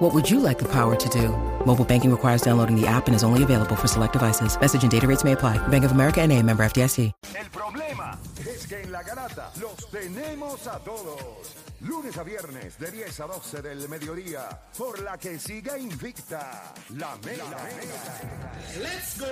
What would you like the power to do? Mobile banking requires downloading the app and is only available for select devices. Message and data rates may apply. Bank of America and a member FDIC. El problema es que en la garata los tenemos a todos. Lunes a viernes de 10 a 12 del mediodía. Por la que siga invicta. La mega. Let's go.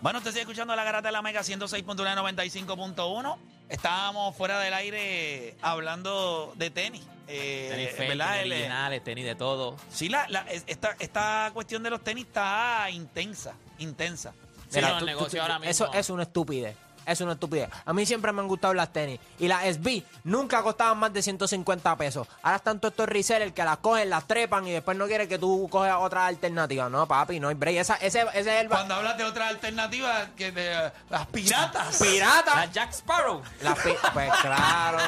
Bueno, usted sigue escuchando la garata de la Mega 106.1 95.1. Estábamos fuera del aire hablando de tenis. Eh, Tenis fake, ¿verdad? tenis eh, originales, tenis de todo. sí, la, la- es- esta, esta cuestión de los tenis está intensa, intensa. Sí, Mira, no, el tú- negocio tú- ahora mismo. Eso es una estupidez. Es una estupidez. A mí siempre me han gustado las tenis. Y las SB nunca costaban más de 150 pesos. Ahora están todos estos resellers que las cogen, las trepan y después no quieren que tú coges otra alternativa. No, papi, no hay break. Esa, ese, ese es el... Cuando hablas de otra alternativa, que de las piratas. ¡Pirata! La Jack Sparrow. Las pi- pues claro,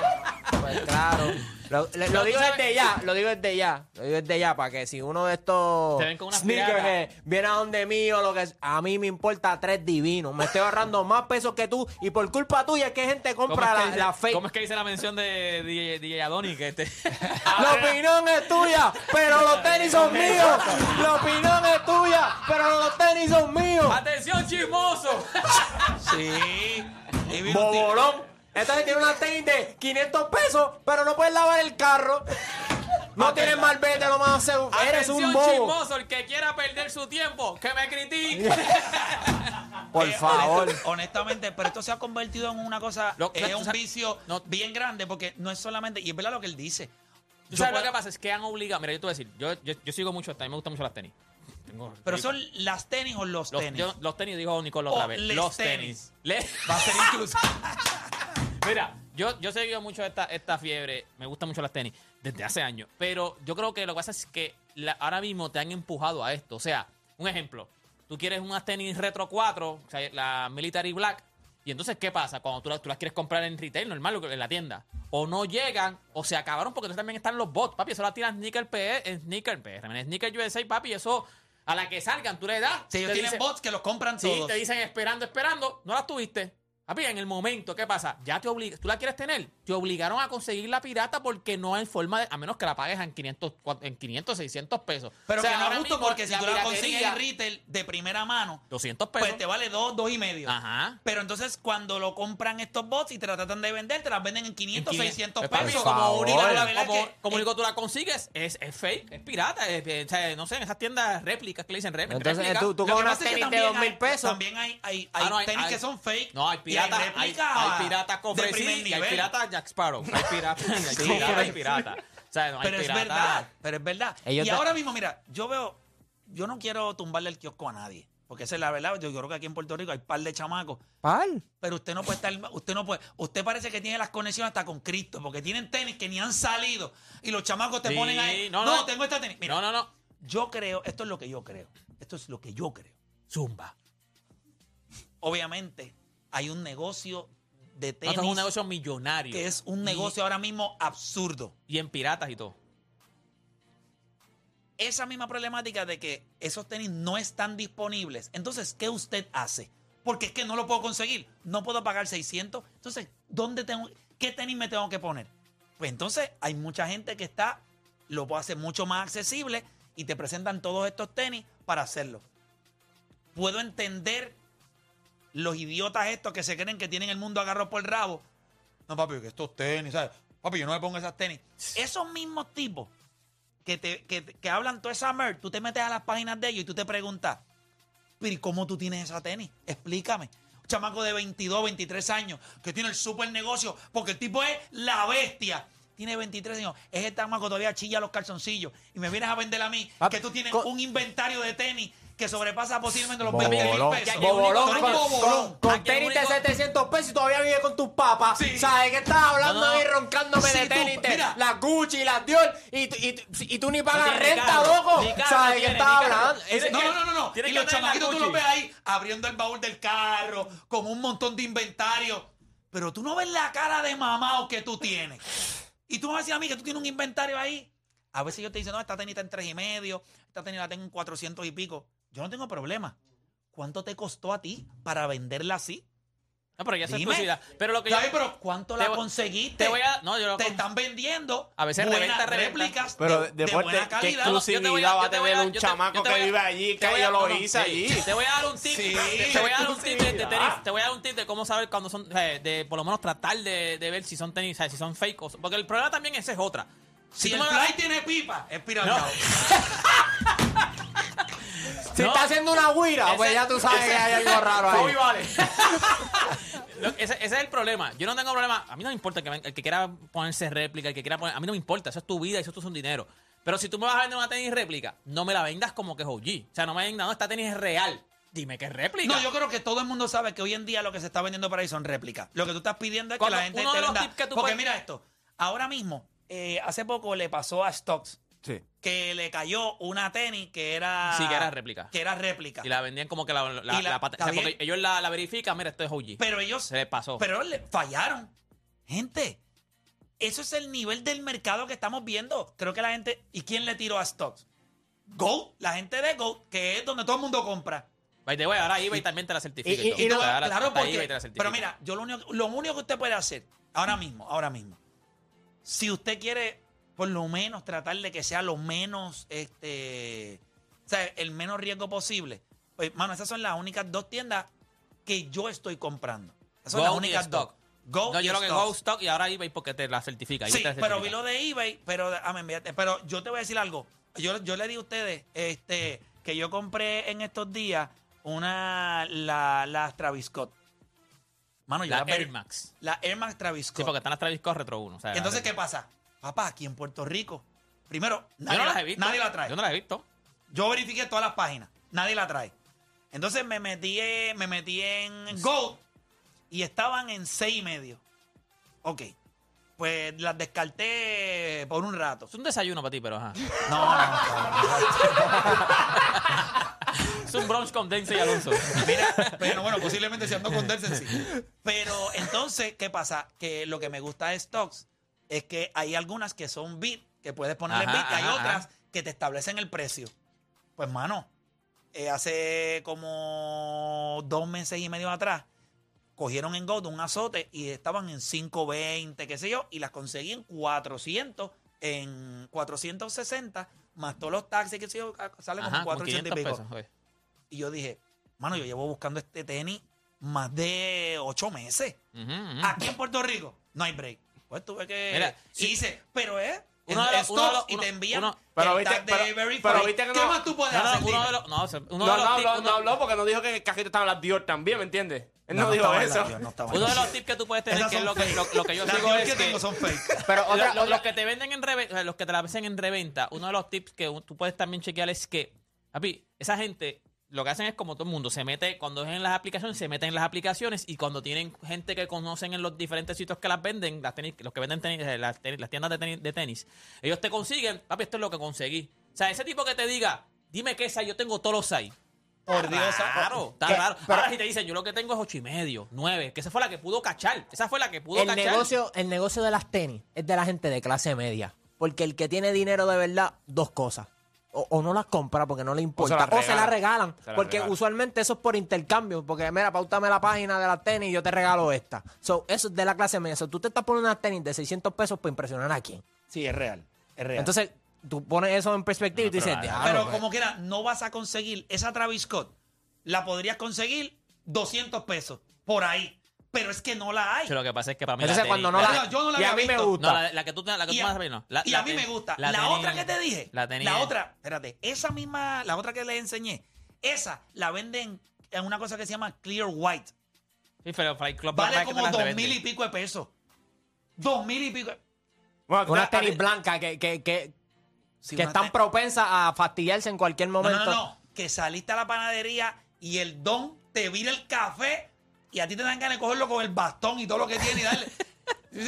pues claro. Lo, digo sabes- desde ya, lo digo desde ya, lo digo desde ya, para que si uno de estos Te ven con unas sneakers viene a donde mí o lo que es, a mí me importa tres divinos. Me estoy ahorrando más pesos que tú y por culpa tuya es que gente ¿Cómo compra es, que la, dice, la fake. ¿Cómo es que dice la mención de DJ, DJ Adoni? Que este... La opinión es tuya, pero los tenis son míos. La opinión es tuya, pero los tenis son míos. ¡Atención, chismoso! Sí. Y vino un tipo- Bobolón. Esta tiene una tenis de 500 pesos, pero no puedes lavar el carro. No tienes malvete, lo más seguro. Eres ¡Atención, un bobo. chismoso! El que quiera perder su tiempo, que me critique. Por Eh, favor. honest- honestamente, pero esto se ha convertido en una cosa, Lo- es un vicio no- bien grande porque no es solamente, y es verdad lo que él dice. ¿Tú sabes puedo- lo que pasa? Es que han obligado... Mira, yo te voy a decir. Yo, yo, yo sigo mucho... A mí me gustan mucho las tenis. Tengo- Pero son las tenis o los, Los tenis. yo- los tenis, dijo Nicole O otra vez. les Los tenis. Va a ser incluso. Mira, yo, yo he seguido mucho esta, esta fiebre. Me gustan mucho las tenis desde hace años. Pero yo creo que lo que pasa es que la- ahora mismo te han empujado a esto. O sea, un ejemplo. Tú quieres unas tenis Retro 4, o sea, la Military Black. Y entonces, ¿qué pasa? Cuando tú, las- tú las quieres comprar en retail, normal, en la tienda. O no llegan, o se acabaron porque entonces también están los bots. Papi, eso las tiras Sneaker PR, en Sneaker PR, en Sneaker USA, papi. Eso, a la que salgan, tú le das. Si ellos tienen dicen- bots que los compran Sí, todos. te dicen esperando, esperando, no las tuviste. Papi, en el momento, ¿qué pasa? Ya te obliga, tú la quieres tener, te obligaron a conseguir la pirata porque no hay forma de, a menos que la pagues en 500, cua- en 500 600 pesos. Pero O sea, que no es justo porque si tú la consigues en retail de primera mano, 200 pesos. pues te vale dos, dos y medio. Ajá. Pero entonces cuando lo compran estos bots y te la tratan de vender, te las venden en 500, En 600 Pues, papi, pesos. como único, la verdad como, es que- como eh, único tú la consigues, es, es fake, es pirata. es- es- o sea, no sé, en esas tiendas réplicas que le dicen réplicas. Entonces, réplicas. tú, tú que tenis de también dos mil hay- pesos. También hay, hay, Ah, no, tenis hay- que son fake. No, hay piratas, hay, hay piratas cofresí y hay piratas Jack Sparrow. Hay piratas, hay piratas, hay piratas. O sea, no hay Pero es verdad, pero es verdad. Ellos y te- ahora mismo, mira, yo veo, yo no quiero tumbarle el kiosco a nadie, porque esa es la verdad. Yo creo que aquí en Puerto Rico hay par de chamacos, ¿Pal? pero usted no puede estar, usted no puede, usted parece que tiene las conexiones hasta con Cristo, porque tienen tenis que ni han salido y los chamacos te Sí, ponen ahí. No, no, no. tengo esta tenis. Mira, No, no, no. yo creo, esto es lo que yo creo, esto es lo que yo creo. Zumba. Obviamente, hay un negocio de No, tenis esto es un negocio millonario. que es un Y- negocio ahora mismo absurdo. Y en piratas y todo. esa misma problemática de que esos tenis no están disponibles, entonces, ¿qué usted hace? Porque es que no lo puedo conseguir, no puedo pagar 600. Entonces, ¿dónde tengo, qué tenis me tengo que poner? Pues entonces hay mucha gente que está, lo puede hacer mucho más accesible y te presentan todos estos tenis para hacerlo. Puedo entender los idiotas estos que se creen que tienen el mundo agarrado por el rabo. No, papi, que estos tenis, ¿sabes? Papi, yo no me pongo esas tenis. Esos mismos tipos que, te, que, que hablan toda esa merch, tú te metes a las páginas de ellos y tú te preguntas, pero ¿y cómo tú tienes esa tenis? Explícame. Un chamaco de 22, 23 años que tiene el super negocio porque el tipo es la bestia. Tiene 23 años. Es el chamaco que todavía chilla los calzoncillos. Y me vienes a vender a mí que tú tienes un inventario de tenis que sobrepasa posiblemente los Bobolón. 20 mil pesos. Bobolón, con, un bobolón. con- con Aquí el tenis de único- 700 pesos y todavía vive con tus papas. Sí. ¿Sabes qué estás hablando No, no. ahí roncándome de tenis? las Gucci, las Dior y, y, tú- y tú ni pagas renta, loco. ¿Sabes qué estás hablando? No, no, no, no, Y que los chamaquitos tú los ves ahí abriendo el baúl del carro con un montón de inventario. Pero tú no ves la cara de mamao que tú tienes. Y tú me vas a decir a mí que tú tienes un inventario ahí. A veces yo te dicen, no, esta tenis está en tres y medio, esta tenis la tengo en 400 y pico. Yo no tengo problema. ¿Cuánto te costó a ti para venderla así? No, pero ya es exclusividad. Pero lo que yo. Pero ¿cuánto la conseguiste? te voy a- no, yo lo te están vendiendo A veces reventa, réplicas Pero de, de después buena de- ¿qué calidad. exclusividad va a tener un chamaco que vive allí, que yo lo hice allí? Te voy a dar un tip. Te voy a dar un tip de, tenis. Te voy a dar un tip de cómo saber cuando son. eh, De por lo menos tratar de, de ver si son tenis, o sea, si son fake. o- porque el problema también esa es otra. Si tú el me- fly tiene pipa, es pirata. Si No. está haciendo una guira, pues ya tú sabes que hay algo raro ahí. Bobby vale. Lo- ese, ese es el problema. Yo no tengo problema. A mí no me importa que el que quiera ponerse réplica, el que quiera poner. A mí no me importa. Eso es tu vida y eso es tu dinero. Pero si tú me vas a vender una tenis réplica, no me la vendas como que es OG. O sea, no me vendas, no, esta tenis es real. Dime que es réplica. No, yo creo que todo el mundo sabe que hoy en día lo que se está vendiendo por ahí son réplicas. Lo que tú estás pidiendo es Cuando que la gente uno te de los venda. tips que tú Porque puedes- mira esto. Ahora mismo, eh, hace poco le pasó a Stocks Sí. Que le cayó una tenis que era. Sí, que era réplica. Que era réplica. Y la vendían como que la, la, Y la- la o sea, porque ellos la, la verifican, mira, esto es OG. Pero ellos. Se les pasó. Pero le fallaron. Gente, eso es el nivel del mercado que estamos viendo. Creo que la gente. ¿Y quién le tiró a Stocks? Go, la gente de Go, que es donde todo el mundo compra. By the way, ahora eBay también te la certifica. y- y no- Ahora claro, hasta porque. eBay te la certifica. Pero mira, yo lo único, lo único que usted puede hacer, ahora mismo, ahora mismo, si usted quiere, por lo menos, tratar de que sea lo menos, este. O sea, el menos riesgo posible. Pues, mano, esas son las únicas dos tiendas que yo estoy comprando. Esas son Go las únicas Stock. dos. Go no, yo creo que. Go Stock y ahora eBay porque te la certifica. Sí, la pero vi lo de eBay, pero, ah, pero yo te voy a decir algo. Yo, yo le di a ustedes este, que yo compré en estos días una, la, las Travis Scott. Mano, yo La Air Max. La Air Max Travis Scott. Sí, porque están las Travis Scott Retro 1. o sea, Entonces, la- ¿qué pasa? Papá, aquí en Puerto Rico, primero, nadie, no la, las he visto. nadie la trae. Yo no las he visto. Yo verifiqué todas las páginas. Nadie la trae. Entonces me metí, me metí en Gold y estaban en seis y medio. Ok. Pues las descarté por un rato. Es un desayuno para ti, pero ajá. No, no, es un brunch con Denzel y Alonso. Mira, pero bueno, posiblemente se andó con Delsen sí. Pero entonces, ¿qué pasa? Que lo que me gusta de Stocks es que hay algunas que son bit, que puedes ponerle bit, y hay ajá, otras ajá. que te establecen el precio. Pues, mano, eh, hace como dos meses y medio atrás, cogieron en Gold un azote y estaban en 520, qué sé yo, y las conseguí en 400, en 460, más todos los taxis, qué sé yo, salen como Ajá, como 400 y 500 pico. pesos. Y yo dije, mano, yo llevo buscando este tenis más de ocho meses. Aquí en Puerto Rico no hay break. Pues tuve que. Mira, y sí. hice, pero es. Uno en de los- uno los- y uno- te envían uno- pero el viste- pero- viste que ¿Qué no- más tú puedes No, no, hacer? uno de los, no, uno No, de los no habló, uno- no habló porque no dijo que en el cajito estaban las Dior también, ¿me entiendes? Él no, dijo estaba en eso. estaba en Uno de los tips que tú puedes tener, que es lo que, lo, lo que yo Las Dior es que tengo son fake. Pero Lo- otra, lo- otra- los que te venden en reventa, los que te la hacen en reventa, uno de los tips que tú puedes también chequear es que, papi, esa gente lo que hacen es como todo el mundo, se mete, cuando es en las aplicaciones, se meten en las aplicaciones y cuando tienen gente que conocen en los diferentes sitios que las venden, las tenis, los que venden tenis, eh, las, tenis- las tiendas de tenis, de tenis, ellos te consiguen, papi, esto es lo que conseguí. O sea, ese tipo que te diga, dime qué size, yo tengo todos los size. Por Dios. Claro, está ¿Qué? raro. Pero- Ahora si te dicen, yo lo que tengo es ocho y medio, nueve, que esa fue la que pudo cachar. Esa fue la que pudo el cachar. negocio, el negocio de las tenis es de la gente de clase media. Porque el que tiene dinero de verdad, dos cosas. O, o no las compra porque no le importa. las O se las regala. regalan. Se las porque usualmente eso es por intercambio. Porque, mira, pautame la página de las tenis y yo te regalo esta. So, eso es de la clase media. So, tú te estás poniendo unas tenis de 600 pesos para impresionar a quién. Sí, es real. Es real. Entonces, tú pones eso en perspectiva y tú pero dices. "Diablo, pero pues". como quiera, no vas a conseguir esa Travis Scott. La podrías conseguir 200 pesos por ahí. Pero es que no la hay. Pero lo que pasa es que para mí Entonces, cuando no la- la. yo no la y a mí me gusta. No, la, la que tú, la que Y tú a, más no. La, y la a mí ten- me gusta. la otra que te dije. La tenía. La otra, espérate, esa misma, la otra que les enseñé, esa la venden en una cosa que se llama Clear White. Sí, pero Flight Club Vale como dos revende. mil y pico de pesos. Dos mil y pico. de- Bueno, Unas a- a- tenis blancas que, que, que, Sí, que están propensas a fastidiarse en cualquier No, momento. no, no, no. que saliste a la panadería y el don te vira el café y a ti te dan ganas de cogerlo con el bastón y todo lo que tiene y darle.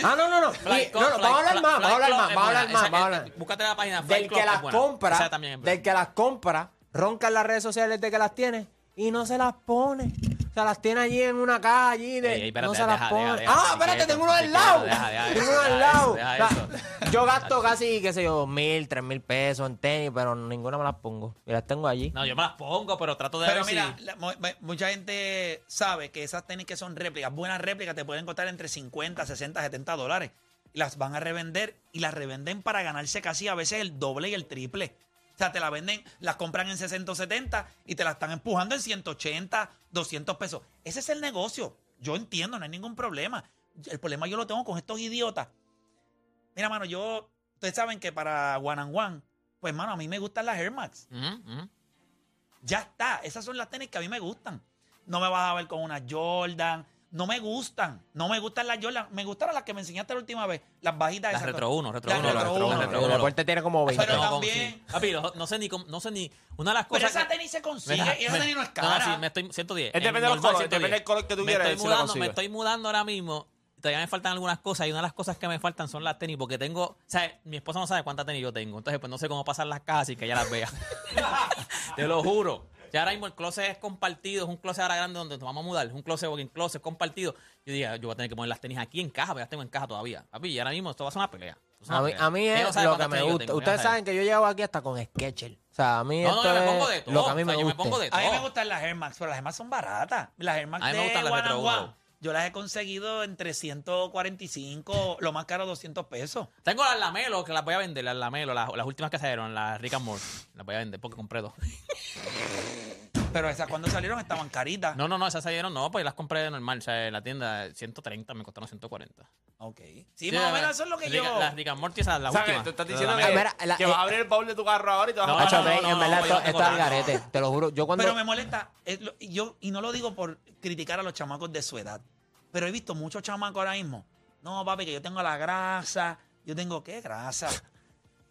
Ah, no, no, no. Fly- vamos a hablar más, vamos a hablar más, vamos a hablar más, vamos a hablar. Búscate la página Del que las compra, del que las compra, ronca en las redes sociales de que las tiene y no se las pone. Sea, las tiene allí en una caja allí de Ey, ey, espérate, no se deja, las deja, pone. deja, ah, espérate, tengo uno al lado. tengo uno al lado. eso, deja O sea, eso. yo gasto casi, qué sé yo, mil, tres mil pesos en tenis, pero ninguna me las pongo. Y las tengo allí. No, yo me las pongo, pero trato de Pero ver mira, si... la- mu- mu- mucha gente sabe que esas tenis que son réplicas, buenas réplicas, te pueden costar entre 50, 60, 70 dólares. Y las van a revender y las revenden para ganarse casi a veces el doble y el triple. O sea, te la venden, las compran en 60 o 70 y te la están empujando en 180, 200 pesos. Ese es el negocio. Yo entiendo, no hay ningún problema. El problema yo lo tengo con estos idiotas. Mira, mano, yo, ustedes saben que para One and One, pues, mano, a mí me gustan las Air Max. Ujú, ujú. Ya está. Esas son las tenis que a mí me gustan. No me vas a ver con una Jordan. No me gustan. No me gustan las Jordan. Me gustaron las que me enseñaste la última vez. Las bajitas Las esas. Retro 1, Retro Las 1. Retro las uno. Retro El 1. deporte tiene como 20. Pero No, también- con- sí. Papi, no, no sé ni cómo- no sé ni una de las Pero cosas esa que- tenis se consigue. Mira, y esa me- tenis no es No, cara. sí, me estoy 110. Es depende En de los normal, colores, 110. depende del color que tú me quieras, Estoy la mudando, me consigue. estoy mudando ahora mismo. Todavía me faltan algunas cosas y una de las cosas que me faltan son las tenis porque tengo, o sea, mi esposa no sabe cuántas tenis yo tengo, entonces pues no sé cómo pasar las cajas y que ella las vea. Te lo juro. Ya ahora mismo el closet es compartido, es un closet ahora grande donde nos vamos a mudar, es un closet walking closet compartido. Yo diga, yo voy a tener que poner las tenis aquí en caja, pero las tengo en caja todavía. Papi, y ahora mismo esto va a ser una pelea. A mí, pelea. a mí Ella no es lo que me gusta. Ustedes saben que yo llevo aquí hasta con Sketcher. O sea, a mí No, no, yo me es pongo de todo. lo que a mí O me sea, yo me gusta. pongo de A mí me gustan las Air Max, pero las Air Max son baratas. Las Air Max A mí me de gustan las One Retro and Uno. One, Yo las he conseguido entre 145, lo más caro 200 pesos. Tengo las Lamelo que las voy a vender, las Lamelo, las, las últimas que salieron, las Rick and Morty. Las voy a vender porque compré dos. Pero esas cuando salieron estaban caritas. No, no, no, esas salieron, no, pues las compré de normal. O sea, en la tienda 130 me costaron 140. Ok. Sí, más o menos eso es lo que Rick- yo... Las Rick and Morty, esas las ¿Sabes? últimas. Tú estás diciendo que, Mira, la- que eh, vas a abrir el baúl de tu carro ahora y te vas No, a no, ven, no, en verdad esto, no esto es al garete. Te lo juro. Yo cuando. Pero me molesta, es lo- y yo, y no lo digo por criticar a los chamacos de su edad, pero he visto muchos chamacos ahora mismo. No, papi, que yo tengo la grasa. Yo tengo, ¿qué grasa?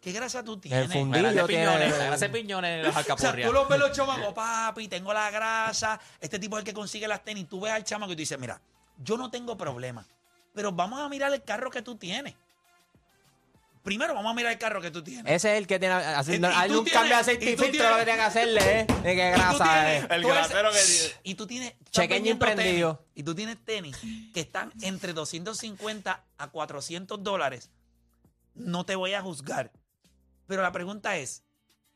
¿Qué grasa tú tienes? fundillo. La grasa tiene- piñones, grasa piñones, los O sea, alcapurrias. tú los ves los chamacos, papi, tengo la grasa. Este tipo es el que consigue las tenis. Tú ves al chamaco y tú dices, mira, yo no tengo problema, pero vamos a mirar el carro que tú tienes. Primero vamos a mirar el carro que tú tienes. Ese es el que tiene. Y- y hay un cambio de aceite y filtro lo que tiene que hacerle, ¿eh? De tú grasa tienes- es. El grasero que tiene. Y tú tienes. Chequeño emprendido. tenis, y tú tienes tenis que están entre 250 a 400 dólares. No te voy a juzgar. Pero la pregunta es: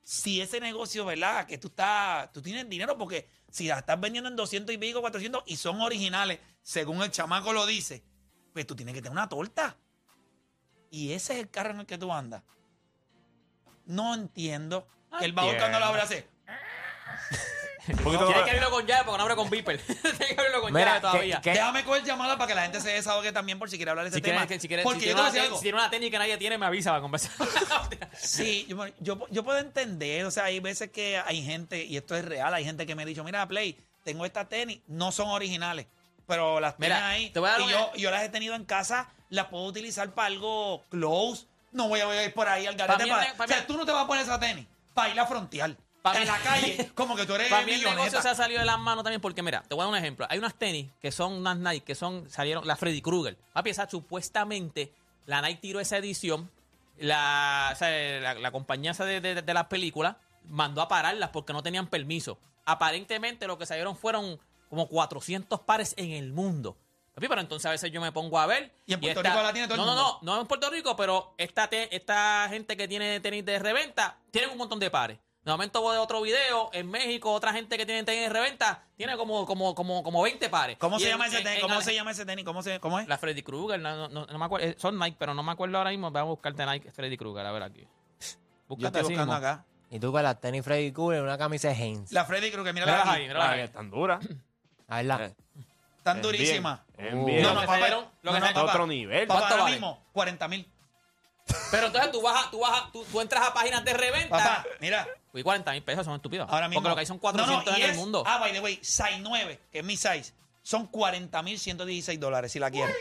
si ese negocio, ¿verdad? Que tú estás. Tú tienes dinero porque si las estás vendiendo en 200 y pico, 400 y son originales, según el chamaco lo dice, pues tú tienes que tener una torta. Y ese es el carro en el que tú andas. No entiendo. Que el baúl cuando lo abre hace. Tienes que abrirlo con llave porque no abre con Viper. Tienes que abrirlo con Mira, llave todavía. Déjame coger llamada para que la gente se desahogue también por si quiere hablar de ese Si tema. quieres, que- si quieres, Porque si yo tiene te voy a una, decir te- algo. si tiene una técnica que nadie tiene, me avisa para conversar. Sí, yo, yo, yo puedo entender, o sea, hay veces que hay gente, y esto es real, hay gente que me ha dicho, mira, Play, tengo esta tenis, no son originales, pero las Mira, tienes ahí, te voy a dar y yo, yo las he tenido en casa, las puedo utilizar para algo close, no voy a, voy a ir por ahí al garete. Pa' mí el para- ne- pa' o sea, mí- tú no te vas a poner esa tenis para ir a frontear. Pa' en mí- la calle, como que tú eres Para mí el negocio milloneta. se ha salido de las manos también porque, mira, te voy a dar un ejemplo. Hay unas tenis que son unas Nike que son, salieron, la Freddy Krueger. Papi, esa supuestamente, la Nike tiró esa edición, la, o sea, la, la compañía esa de, de, de las películas mandó a pararlas porque no tenían permiso. Aparentemente lo que salieron fueron como 400 pares en el mundo. Papi, pero entonces a veces yo me pongo a ver. Y en Puerto Rico la tiene todo el no, mundo. No, no, no en Puerto Rico, pero esta, te- esta gente que tiene tenis de reventa tienen un montón de pares. De momento voy de otro video, en México, otra gente que tiene tenis de reventa tiene como, como, como, como 20 pares. ¿Cómo se en- llama ese en- tenis? en ¿Cómo se llama ese tenis? ¿Cómo, se, cómo es? La Freddy Krueger, no, no, no me acuerdo, eh, son Nike, pero no me acuerdo ahora mismo. Voy a buscarte Nike Freddy Krueger, a ver aquí. Yo Búscate estoy así buscando acá. Y tú con las tenis Freddy Krueger, una camisa de Hanes. La Freddy que mira Míralas la ahí, míralas Ay, ahí. es tan dura. A verla. Eh, Tan es durísima. bien, es Uh. bien. No, no, que papá. lo no, que no, papá. Otro nivel. Papá, ¿Cuánto ahora vale? mismo, 40 mil. Pero entonces tú vas a, tú vas a, tú, tú entras a páginas de reventa. Papá, mira. Y 40 mil pesos son estúpidos. Ahora mismo. Porque lo que hay son No, 400 no, y en el es- mundo. Ah, by the way, size 9, que es mi size, son 40 mil 116 dólares si la quiere.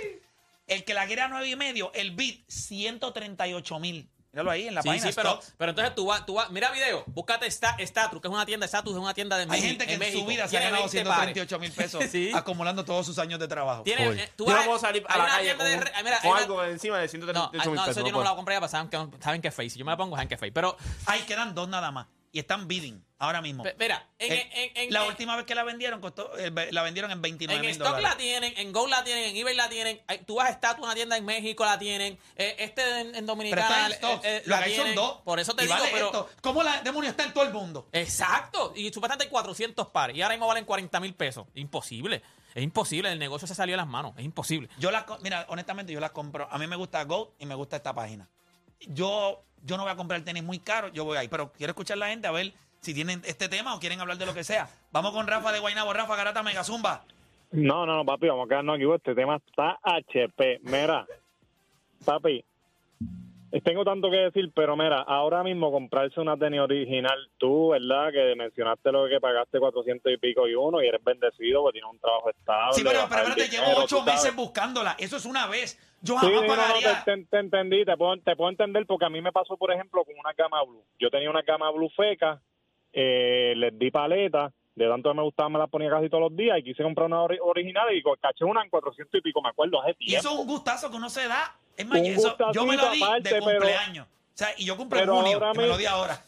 El que la quiere a 9 y medio, el bit, 138 mil. Míralo ahí en la Sí, página. sí, pero, pero entonces tú vas, tú vas, mira video, búscate esta, Statue, que es una tienda, Statue es una tienda de Hay México- gente que en, México. su vida se ha ganado 20 pares. 138 mil pesos Sí. acumulando todos sus años de trabajo. Tiene, eh, tú Yo vas- no puedo salir a la una calle con, de mira, una- algo encima de No, 138 ah, mil no, pesos. eso yo no no me la puedo. compraría, pues saben que, saben que es fake. Si yo me la pongo, saben que es fake. Pero, Ahí quedan dos nada más. Y están bidding ahora mismo. mira, en, en- en- la última vez que la vendieron, costó, eh, la vendieron en 29 En Stock la tienen, en Go la tienen, en eBay la tienen. Tú vas a Statue, una tienda en México la tienen. eh, este en, en Pero Dominicana en eh, eh, la que hay son dos. Por eso te y digo, vale pero. esto. ¿Cómo la demonio está en todo el mundo? Exacto. Y supuestamente hay 400 pares. Y ahora mismo valen 40 mil pesos. Imposible. Es imposible. El negocio se salió de las manos. Es imposible. Yo las, mira, honestamente, yo las compro. A mí me gusta Goat y me gusta esta página. Yo, yo no voy a comprar tenis muy caro, yo voy ahí. Pero quiero escuchar a la gente a ver si tienen este tema o quieren hablar de lo que sea. Vamos con Rafa de Guaynabo. Rafa Garata Mega Zumba. No, no, no, papi, vamos a quedarnos aquí. Este tema está HP. Mira, papi, tengo tanto que decir, pero mira, ahora mismo comprarse una tenis original, tú, ¿verdad? Que mencionaste lo que pagaste 400 y pico y uno y eres bendecido porque tienes un trabajo estable. Sí, pero, pero espérate, llevo dinero, ocho tú sabes. meses buscándola. Eso es una vez. Yo Sí, jamás no, no, pagaría. te, te- te entendí, te puedo, te puedo entender porque a mí me pasó, por ejemplo, con una cama blue. Yo tenía una cama blue feca, eh, les di paleta, de tanto que me gustaba me la ponía casi todos los días y quise comprar una ori- original y caché una en 400 y pico, me acuerdo, hace Y eso es un gustazo que uno se da. Es más, eso, yo me lo di de pero- cumpleaños. Sea, y yo cumplo en pero junio, ahora que me lo di ahora.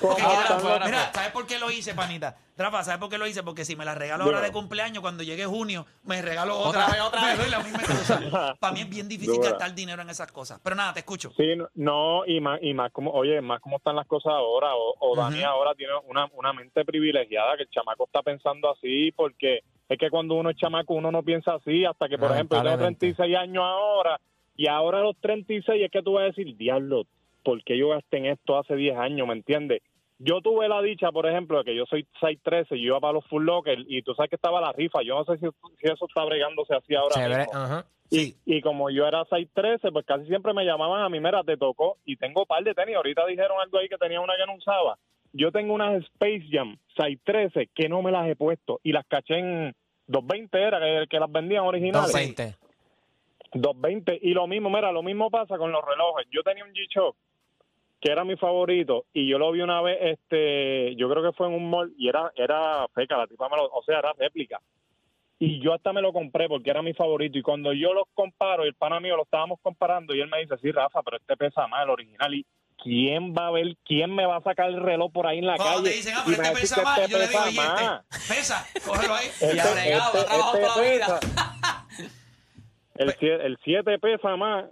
Como Porque están mira, los- mira, ¿sabes por qué lo hice, panita? Rafa, ¿sabes por qué lo hice? Porque si me la regalo ahora de cumpleaños, cuando llegue junio, me regalo otra. Otra vez, otra me vez. doy la misma cosa. Para mí es bien difícil Dura. gastar dinero en esas cosas. Pero nada, te escucho. Sí, no- no, y más, y más como, oye, más como están las cosas ahora, o, o Dani Ujú. ahora tiene una, una mente privilegiada, que el chamaco está pensando así, porque es que cuando uno es chamaco uno no piensa así, hasta que, por ejemplo, yo tengo Lamentablemente. 36 años ahora, y ahora a los 36 es que tú vas a decir, diablo, ¿por qué yo gasté en esto hace 10 años, me entiendes? Yo tuve la dicha, por ejemplo, de que yo soy 6'13, yo iba para los Full Locker, y tú sabes que estaba la rifa, yo no sé si, si eso está bregándose así ahora Chévere, mismo. ajá. Y, y como yo era 6'13, pues casi siempre me llamaban a mí, mira, te tocó. Y tengo un par de tenis. Ahorita dijeron algo ahí que tenía una que no usaba. Yo tengo unas Space Jam 6'13 que no me las he puesto. Y las caché en 220 era que, que las vendían originales. 220. 220. Y lo mismo, mira, lo mismo pasa con los relojes. Yo tenía un G-Shock que era mi favorito y yo lo vi una vez, este, yo creo que fue en un mall y era, era feca, la tipa me lo, o sea, era réplica. Y yo hasta me lo compré porque era mi favorito y cuando yo los comparo, y el pana mío lo estábamos comparando y él me dice, sí, Rafa, pero este pesa más el original y ¿quién va a ver, quién me va a sacar el reloj por ahí en la Cuando calle? te dicen, ah, y pero me este pesa más, este yo le digo, pesa ¿y este? más. Pesa, cógelo ahí. Este- Y ha este- este toda la vida. El 7 el siete pesa más.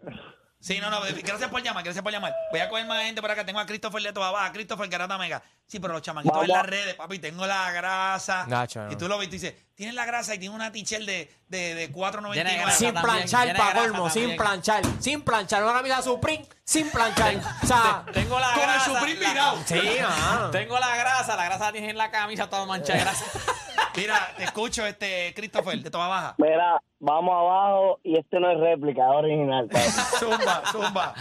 Sí, no, no, gracias por llamar, gracias por llamar. Voy a coger más gente por acá. Tengo a Christopher de Toda Baja, Christopher Garata Mega. Sí, pero los chamaquitos en Vamos. las redes, papi, tengo la grasa. Nacho, no. Y tú lo ves y dices, tienes la grasa y tienes una tichel de, de, de 4.99. Llena de grasa Sin también, planchar, pa' colmo, sin planchar, sin planchar. Una camisa Supreme, sin planchar. O sea, Tengo la Con el grasa. Supreme la- virado. sí, ajá. Tengo la grasa, la grasa la tienes en la camisa toda mancha de grasa. Mira, te escucho, este Christopher de Toda Baja. Mira, vamos abajo y este no es réplica, es original. Zumba, zumba.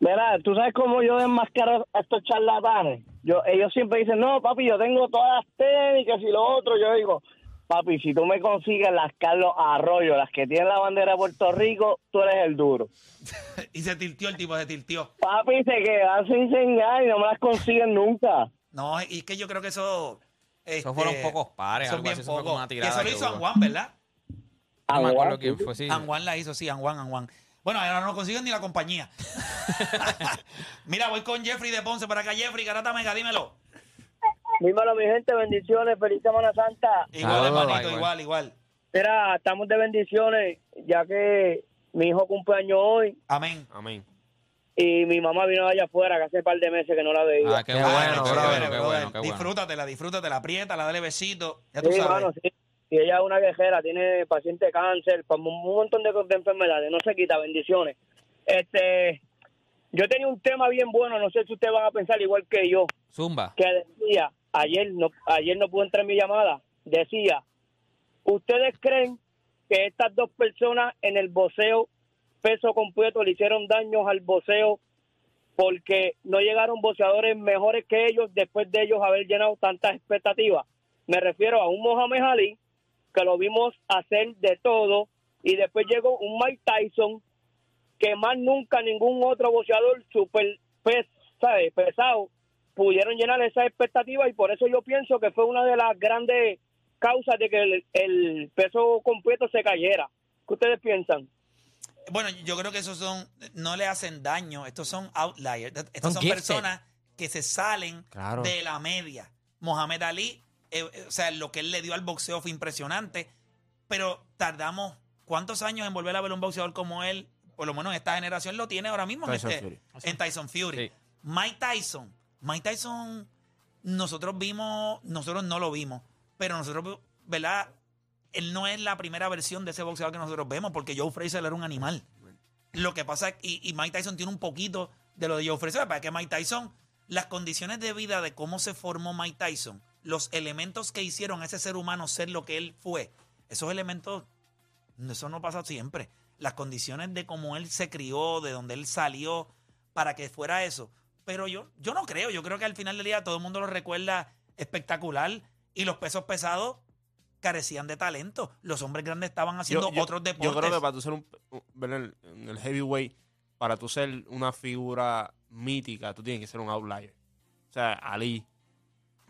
Mira, ¿tú sabes cómo yo desmascaro a estos charlatanes? Yo, ellos siempre dicen, no, papi, yo tengo todas las técnicas y lo otro. Yo digo, papi, si tú me consigues las Carlos Arroyo, las que tienen la bandera de Puerto Rico, tú eres el duro. Y se tiltió el tipo, se tiltió. Papi, se quedan sin señal y no me las consiguen nunca. No, y es que yo creo que eso. Esos este, fueron pocos pares, Son algo bien así, eso fue como una eso lo hizo hubo. Anjuan, ¿verdad? No me acuerdo quién fue, sí. Anjuan la hizo, sí. Bueno, ahora no consiguen ni la compañía. Mira, voy con Jeffrey de Ponce para acá. Jeffrey, Garata Mega, dímelo. Dímelo, mi gente, bendiciones, feliz Semana Santa. Igual, hermanito, igual. igual, igual. Mira, estamos de bendiciones, ya que mi hijo cumpleaños hoy Amén. Amén. Y mi mamá vino de allá afuera, que hace un par de meses que no la veía. Ah, qué, Qué bueno, bueno, qué bueno, qué bueno, qué bueno. Disfrútatela, disfrútatela, apriétala, dale besito. Ya tú Sí, sabes. mano, sí. Y ella es una guerrera, tiene paciente de cáncer, un montón de, de enfermedades, no se quita, bendiciones. Este, yo tenía un tema bien bueno, no sé si ustedes van a pensar igual que yo, Zumba. que decía, ayer no, ayer no pude entrar en mi llamada, decía, ¿ustedes creen que estas dos personas en el boxeo peso completo le hicieron daños al boxeo porque no llegaron boxeadores mejores que ellos después de ellos haber llenado tantas expectativas? Me refiero a un Mohamed Ali, que lo vimos hacer de todo, y después llegó un Mike Tyson, que más nunca ningún otro boxeador super pes- pesado pudieron llenar esa expectativa y por eso yo pienso que fue una de las grandes causas de que el, el peso completo se cayera. ¿Qué ustedes piensan? Bueno, yo creo que esos son, no le hacen daño, estos son outliers, estos Son son gifted. personas que se salen Claro. de la media. Mohamed Ali, eh, eh, o sea, lo que él le dio al boxeo fue impresionante, pero tardamos cuántos años en volver a ver un boxeador como él, por lo menos esta generación lo tiene ahora mismo en, Tyson este- Fury. en Tyson Fury. Sí. Mike Tyson, Mike Tyson, nosotros vimos, nosotros no lo vimos, pero nosotros, ¿verdad? Él no es la primera versión de ese boxeador que nosotros vemos, porque Joe Frazier era un animal. Lo que pasa es y, y Mike Tyson tiene un poquito de lo de Joe Frazier, para que Mike Tyson, las condiciones de vida de cómo se formó Mike Tyson, los elementos que hicieron a ese ser humano ser lo que él fue, esos elementos, eso no pasa siempre. Las condiciones de cómo él se crió, de donde él salió, para que fuera eso. Pero yo, yo no creo, yo creo que al final del día todo el mundo lo recuerda espectacular y los pesos pesados carecían de talento. Los hombres grandes estaban haciendo Yo- yo- otros deportes. Yo creo que para tú ser un, en el heavyweight, para tú ser una figura mítica, tú tienes que ser un outlier. O sea, Ali.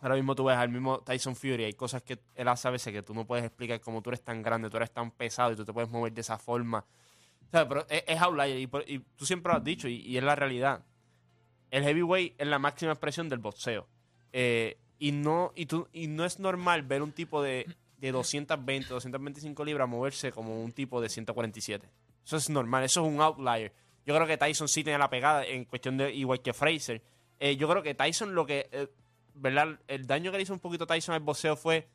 Ahora mismo tú ves al mismo Tyson Fury, hay cosas que él hace a veces que tú no puedes explicar como tú eres tan grande, tú eres tan pesado y tú te puedes mover de esa forma. O sea, pero es, es outlier y, tú siempre lo has dicho y, y es la realidad. El heavyweight es la máxima expresión del boxeo. Eh, y, no, y, tú, y no es normal ver un tipo de, de 220, 225 libras moverse como un tipo de 147. Eso es normal, eso es un outlier. Yo creo que Tyson sí tiene la pegada en cuestión de igual que Fraser. Eh, yo creo que Tyson lo que, eh, ¿verdad? El daño que le hizo un poquito Tyson al boxeo fue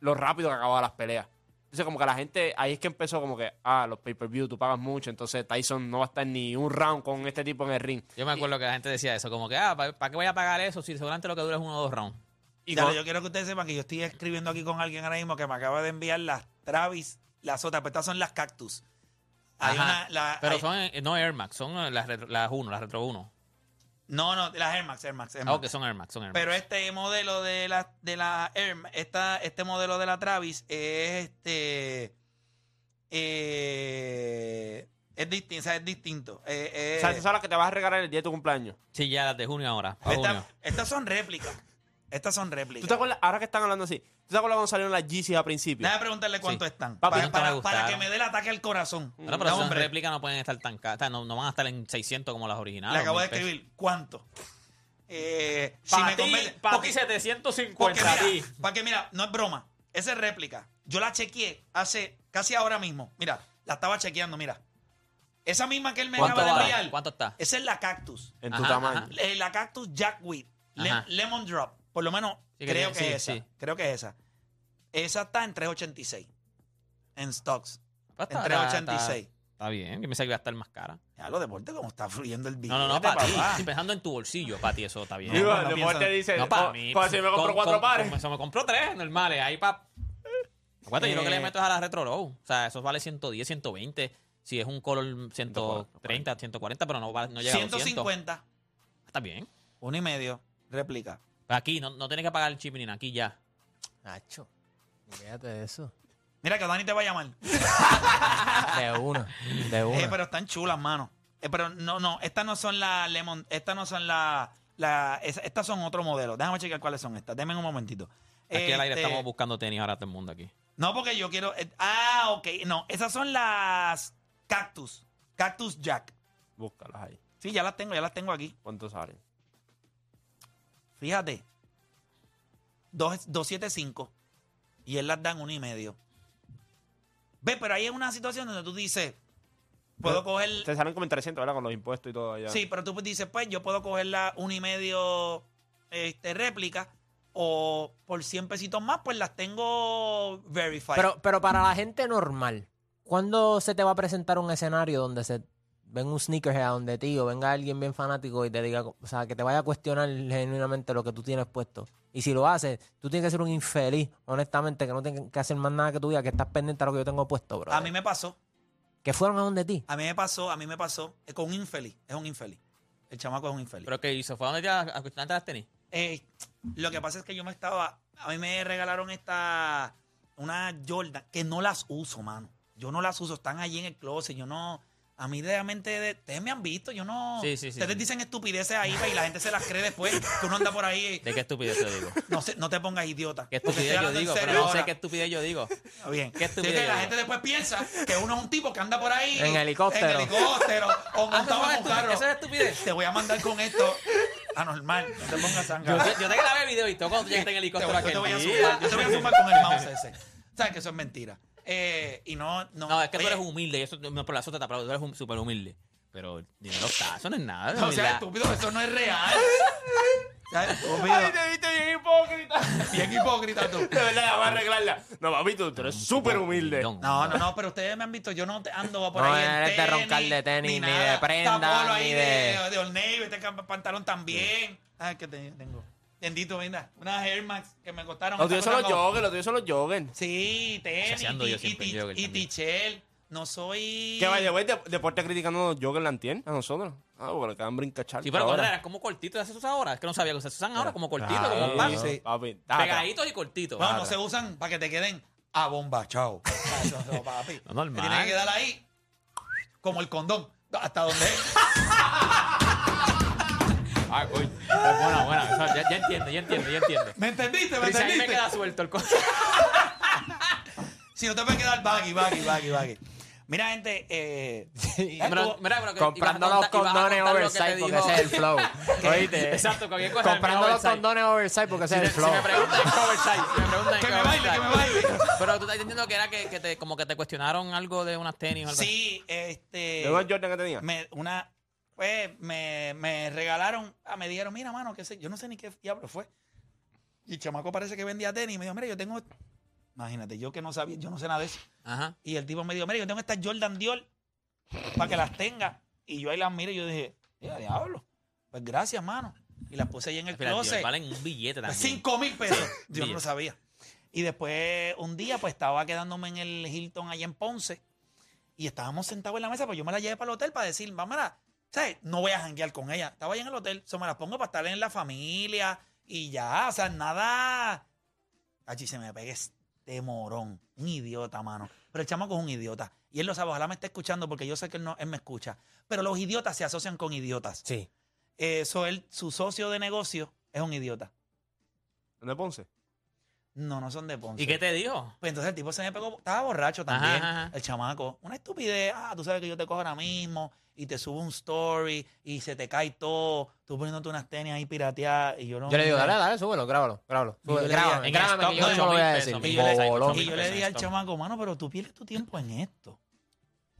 lo rápido que acababa las peleas. Entonces como que la gente, ahí es que empezó como que, ah, los pay-per-view, tú pagas mucho, entonces Tyson no va a estar ni un round con este tipo en el ring. Yo me acuerdo que la gente decía eso, como que, ah, ¿para qué voy a pagar eso si seguramente lo que dura es uno o dos rounds? Y Dale, yo quiero que ustedes sepan que yo estoy escribiendo aquí con alguien ahora mismo que me acaba de enviar las Travis, las otras, pero estas son las Cactus. Hay Ajá. una, la- Pero hay- son, eh, no Air Max, son eh, las, retro- las 1, las Retro 1. No, no, las Air Max, Air Max, Air Ah, ok, son Air Max, son Air Max. Pero este modelo de la, de la Air, esta, este modelo de la Travis es este. eh, es distinto, o sea, es distinto. Eh, eh, o sea, esas son las que te vas a regalar el día de tu cumpleaños. Sí, ya las de junio ahora. para esta- junio. estas son réplicas. Estas son ¿Tú réplicas. te acuerdas, ahora que están hablando así, ¿tú te acuerdas cuando salieron las Yeezys a principio? Déjame preguntarle cuánto Sí. están. Papi, para, nunca me para- gustaron. para que me dé el ataque al corazón. Bueno, pero No, son hombre, réplicas no pueden estar tan caras. No, no van a estar en 600 como las originales. Le acabo de pesos. escribir. ¿Cuánto? Eh, si Para me ti, conviene- pa' porque- ti 750 Porque a ti. mira, para que mira, no es broma. Esa es réplica. Yo la chequeé hace casi ahora mismo. Mira, la estaba chequeando, mira. Esa misma que él me ¿Cuánto acaba de vale? enviar. ¿Cuánto está? Esa es la cactus. en tu Ajá, tamaño. ajá. Eh, la cactus Jackweed. Le- Ajá. Lemon Drop. Por lo menos Sí, creo que sí, es esa. sí. Creo que es esa. Esa está en 386. En stocks. Pues En está- 386. Está, está bien, que me que iba a estar más cara. Ya lo deporte como está fluyendo el billete. No, no, no, para ti. Estoy pensando en tu bolsillo, para ti eso está bien. Digo, no, no después pienso- te dice, No, para co- mí. co- si me compro con- cuatro con- pares. con- eso me compró tres normales. Ahí para. Acuérdate, yo lo que le Eh. meto es a la Retro Low. O sea, eso vale 110, 120. Si es un color 130, 140, pero no, va- no llega a 200. 150. Está bien. Uno y medio. Réplica. Pero aquí no, no tienes que pagar el chip ni nada, aquí ya. Nacho, fíjate de eso. Mira que Dani te va a llamar. De una, de una. Eh, pero están chulas, mano. Eh, pero no, no, estas no son las Lemon, estas no son las, la, estas son otro modelo. Déjame checar cuáles son estas. Denme un momentito. Aquí al aire Este, estamos buscando tenis ahora todo el mundo aquí. No, porque yo quiero. eh, ah, ok. No, esas son las Cactus. Cactus Jack. Búscalas ahí. Sí, ya las tengo, ya las tengo aquí. ¿Cuántos salen? Fíjate. Dos- 275. Y él las dan uno y medio. Ve, pero ahí es una situación donde tú dices. Puedo coger. Te salen como en 300, ¿verdad? Con los impuestos y todo allá. Sí, pero tú dices, pues yo puedo coger la uno y medio este, réplica o por 100 pesitos más, pues las tengo verified. Pero, pero para la gente normal, ¿cuándo se te va a presentar un escenario donde se venga un sneakerhead a donde ti o venga alguien bien fanático y te diga, o sea, que te vaya a cuestionar genuinamente lo que tú tienes puesto? Y si lo haces, tú tienes que ser un infeliz, honestamente, que no tienes que hacer más nada que tu vida, que estás pendiente a lo que yo tengo puesto, bro. a mí me pasó, Que fueron a donde ti. a mí me pasó, a mí me pasó, es con un infeliz, es un infeliz. El chamaco es un infeliz. ¿Pero qué hizo? ¿Fue a donde te a, a cuestionarte las tenis? Eh, lo que pasa es que yo me estaba, a mí me regalaron esta, una Jordan, que no las uso, mano. Yo no las uso, están allí en el closet, yo no, A mí realmente, de- ustedes me han visto, yo no... Sí, sí, sí, ustedes sí. dicen estupideces ahí y la gente se las cree después. que uno anda por ahí... ¿De qué estupidez te digo? No, sé, no te pongas idiota. ¿Qué estupidez yo digo? Pero no sé qué estupidez yo digo. Está bien. ¿Qué Sí, estupidez que la yo gente después piensa que uno es un tipo que anda por ahí... En helicóptero. En helicóptero. o Ah, montado en un ¿eso es carro. ¿Eso es estupidez? Te voy a mandar con esto anormal. No te pongas Yo, sangre. yo te grabé video y todo cuando tú llegaste en Te helicóptero yo te voy a día. zumbar, yo te voy a zumbar con el mouse ese. Sabes que eso es mentira. Eh, y no, no. No, es que tú oye, eres humilde y eso no por eso te aplaudo, tú eres súper humilde. Pero dinero está, eso no es nada. No seas estúpido, eso no es real. ¿Sabes? Ay, te viste bien hipócrita. Bien hipócrita tú. De verdad, la voy a arreglarla. No, papito, tú eres súper humilde. No, no, no, pero ustedes me han visto, yo no te ando por No ahí en eres de roncar de tenis, ni nada. de prenda, polo ahí ni de, de- de Old Navy, este pantalón también. Ay, que te- tengo. Bendito, mira, unas Air Max que me costaron. Los tuyos son los joggers, los tuyos son los joggers. Sí, tenis, yo y, siempre y, en jogger y, también. tichel. No soy... Que vaya, güey, de- deporte criticando los joggers la entienden a nosotros. Ah, porque le quedan brincachar. Sí, pero cuando eran como cortitos, ¿se usan ahora? Es que no sabía que se usan ahora como cortitos, como Sí, pan. sí. Papi. Pegaditos y cortitos. Bueno, no se usan para que te queden abombachao. Eso, papi. No, normal. Te tiene que quedar ahí como el condón. Hasta donde es. Ah, coño. Bueno, bueno, eso, ya, ya entiendo, ya entiendo, ya entiendo. ¿Me entendiste? ¿Me Dice, ahí me entendiste? queda suelto el co- Si no te puede quedar baggy, baggy, baggy, baggy. Mira, gente, eh, Pero, mira, pero que Comprando ibas a los contar- ibas a condones contar lo que te oversize porque dijo- ese es el flow. Oíste. Exacto, cualquier cosa. Comprando los oversize. condones oversize porque ese es el Si flow. me preguntan en oversize, si me preguntan en que me baile, que me baile. Pero tú estás entendiendo que era que, que te, como que te cuestionaron algo de unas tenis o algo así. Sí, este. ¿De los Jordan que tenía? me, una, pues, me, me regalaron, ah, me dijeron, mira, mano, que sé, yo no sé ni qué diablo fue. Y el chamaco parece que vendía tenis y me dijo, mira, yo tengo, imagínate, yo que no sabía, yo no sé nada de eso. Ajá. Y el tipo me dijo, mira, yo tengo estas Jordan Dior para que las tenga. Y yo ahí las miro y yo dije, mira, diablo, pues gracias, mano. Y las puse ahí en el Espera, closet. Dios, valen un billete también. Cinco mil pesos. Yo no lo sabía. Y después, un día, pues estaba quedándome en el Hilton allá en Ponce. Y estábamos sentados en la mesa, pues yo me la llevé para el hotel para decir, vámonos, ¿sabes? No voy a janguear con ella. Estaba allá en el hotel, so me las pongo para estar en la familia y ya, o sea, nada. Allí se me pegue este morón. Un idiota, mano. Pero el chamaco es un idiota. Y él lo sabe, ojalá me esté escuchando porque yo sé que él, no, él me escucha. Pero los idiotas se asocian con idiotas. Sí. Eso, él, su socio de negocio es un idiota. ¿Dónde Ponce? No, no son de Ponce. ¿Y qué te dijo? Pues entonces el tipo se me pegó, estaba borracho también, Ajá, ajá. el chamaco. Una estupidez, ah, tú sabes que yo te cojo ahora mismo y te subo un story y se te cae todo, tú poniéndote unas tenis ahí pirateadas y yo no... Yo le digo, dale, dale, súbelo, grábalo, grábalo. Y yo le Súbelo, dije, grábame, en grábame, stock, que yo no, lo voy a 8.000 decir. Y yo le, y yo le dije al chamaco, mano, pero tú pierdes tu tiempo en esto.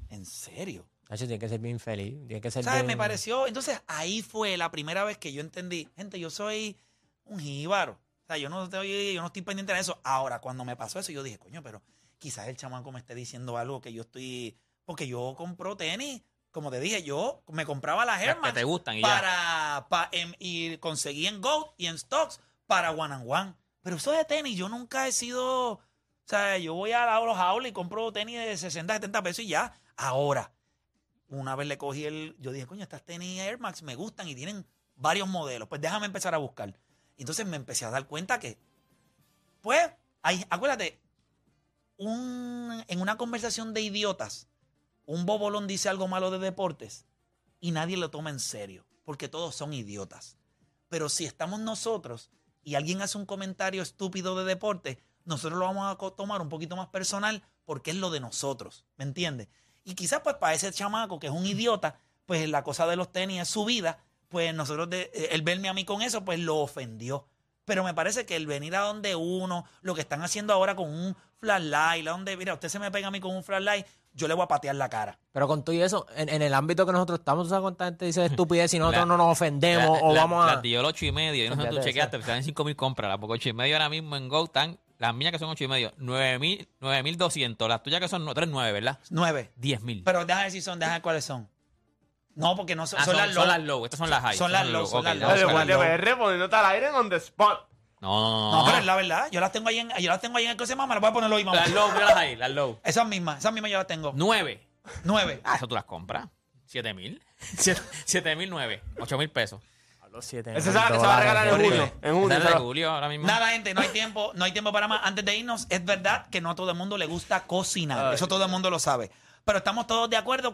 En serio. Nacho, tiene que ser bien feliz, tiene que ser ¿Sabes? bien... Me pareció. Entonces ahí fue la primera vez que yo entendí. Gente, yo soy un jíbaro. O sea, yo no, estoy, yo no estoy pendiente de eso. Ahora, cuando me pasó eso, yo dije, coño, pero quizás el chamaco me esté diciendo algo que yo estoy. Porque yo compro tenis. Como te dije, yo me compraba las Air que Max te gustan y ya. para, pa- em- y conseguí en Gold y en Stocks para One and One. Pero eso de tenis, yo nunca he sido. O sea, yo voy a la- los y compro tenis de 60, 70 pesos y ya. Ahora, una vez le cogí el. Yo dije, coño, estas tenis Air Max me gustan y tienen varios modelos. Pues déjame empezar a buscar. Entonces me empecé a dar cuenta que. Pues, hay, acuérdate, un, en una conversación de idiotas, un bobolón dice algo malo de deportes y nadie lo toma en serio, porque todos son idiotas. Pero si estamos nosotros y alguien hace un comentario estúpido de deporte, nosotros lo vamos a tomar un poquito más personal porque es lo de nosotros, ¿me entiendes? Y quizás pues para ese chamaco que es un idiota, pues la cosa de los tenis es su vida, pues nosotros, de, eh, el verme a mí con eso, pues lo ofendió. Pero me parece que el venir a donde uno, lo que están haciendo ahora con un flashlight, la donde, mira, usted se me pega a mí con un flashlight, yo le voy a patear la cara. Pero con todo y eso, en, en el ámbito que nosotros estamos, ¿tú sabes cuánta gente dice estupidez y nosotros La- no nos ofendemos La- o la- vamos a... Las dio el 8 y medio. Yo no sé si tú chequeaste, pero están en 5 mil compras. Porque 8 y medio ahora mismo en Go están, las mías que son 8 y medio, 9 mil 9.200. Las tuyas que son 3, 9, ¿verdad? Nueve. 10 mil. Pero déjame decir son, déjame ver cuáles son. No, porque no son, Ah, son, las low. son las low. Estas son las high. Son las low, son las low, son buscar las guardia las low. Al aire on the spot. No, no, no. No, pero es la verdad. Yo las tengo ahí en, yo las tengo ahí en el closet, mamá. Las voy a ponerlo hoy, mamá. Las low, mira las high, las low. Esas mismas, esas mismas yo las tengo. 9. Nueve. Ah, eso tú las compras. 7 mil. 7 mil 9. 8 mil pesos. Los siete Ese se mil va, ese va a regalar en junio. En se de Julio ahora mismo. Nada, gente, no hay tiempo, no hay tiempo para más. Antes de irnos, es verdad que no a todo el mundo le gusta cocinar. Eso todo el mundo lo sabe. Pero estamos todos de acuerdo